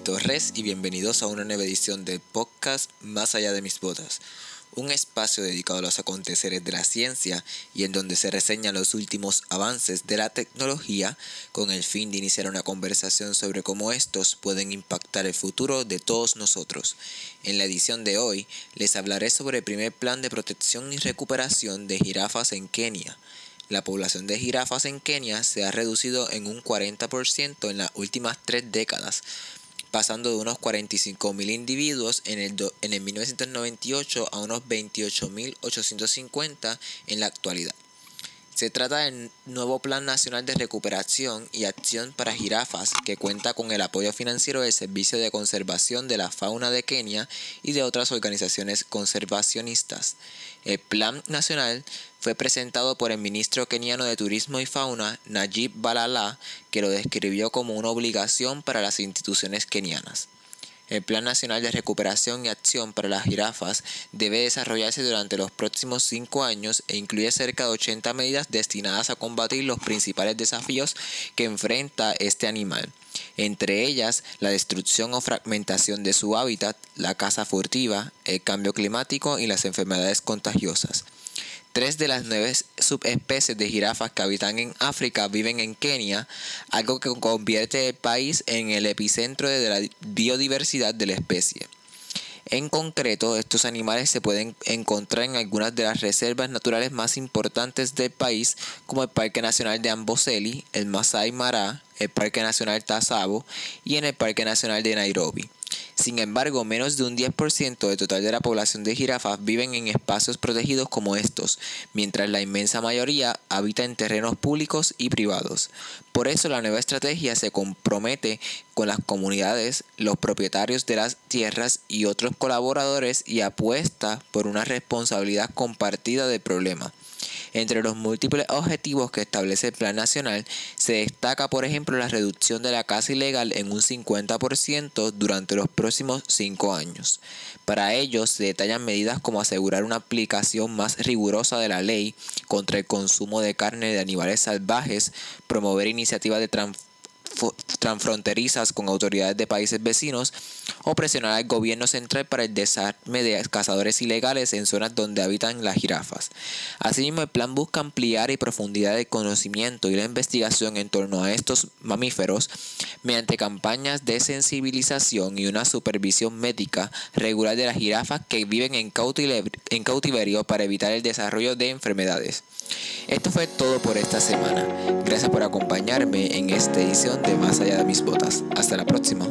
Torres y bienvenidos a una nueva edición del podcast Más allá de mis botas, un espacio dedicado a los aconteceres de la ciencia y en donde se reseñan los últimos avances de la tecnología con el fin de iniciar una conversación sobre cómo estos pueden impactar el futuro de todos nosotros. En la edición de hoy les hablaré sobre el primer plan de protección y recuperación de jirafas en Kenia la población de jirafas en Kenia se ha reducido en un 40% en las últimas tres décadas, pasando de unos 45.000 individuos en el, en el 1998 a unos 28.850 en la actualidad. Se trata del nuevo Plan Nacional de Recuperación y Acción para Jirafas, que cuenta con el apoyo financiero del Servicio de Conservación de la Fauna de Kenia y de otras organizaciones conservacionistas. El Plan Nacional fue presentado por el ministro keniano de Turismo y Fauna, Najib Balala, que lo describió como una obligación para las instituciones kenianas. El Plan Nacional de Recuperación y Acción para las Jirafas debe desarrollarse durante los próximos cinco años e incluye cerca de 80 medidas destinadas a combatir los principales desafíos que enfrenta este animal. Entre ellas, la destrucción o fragmentación de su hábitat, la caza furtiva, el cambio climático y las enfermedades contagiosas. Tres de las nueve subespecies de jirafas que habitan en África viven en Kenia, algo que convierte el país en el epicentro de la biodiversidad de la especie. En concreto, estos animales se pueden encontrar en algunas de las reservas naturales más importantes del país, como el Parque Nacional de Amboseli, el Masai Mara, el Parque Nacional Tasabo y en el Parque Nacional de Nairobi. Sin embargo, menos de un 10% del total de la población de jirafas viven en espacios protegidos como estos, mientras la inmensa mayoría habita en terrenos públicos y privados. Por eso la nueva estrategia se compromete con las comunidades, los propietarios de las tierras y otros colaboradores y apuesta por una responsabilidad compartida del problema. Entre los múltiples objetivos que establece el Plan Nacional se destaca, por ejemplo, la reducción de la caza ilegal en un 50% durante los próximos cinco años. Para ello se detallan medidas como asegurar una aplicación más rigurosa de la ley contra el consumo de carne de animales salvajes, promover iniciativas de transformación transfronterizas con autoridades de países vecinos o presionar al gobierno central para el desarme de cazadores ilegales en zonas donde habitan las jirafas. Asimismo, el plan busca ampliar y profundidad el conocimiento y la investigación en torno a estos mamíferos mediante campañas de sensibilización y una supervisión médica regular de las jirafas que viven en cautiverio para evitar el desarrollo de enfermedades. Esto fue todo por esta semana. Gracias por acompañarme en esta edición de Más allá de mis botas. Hasta la próxima.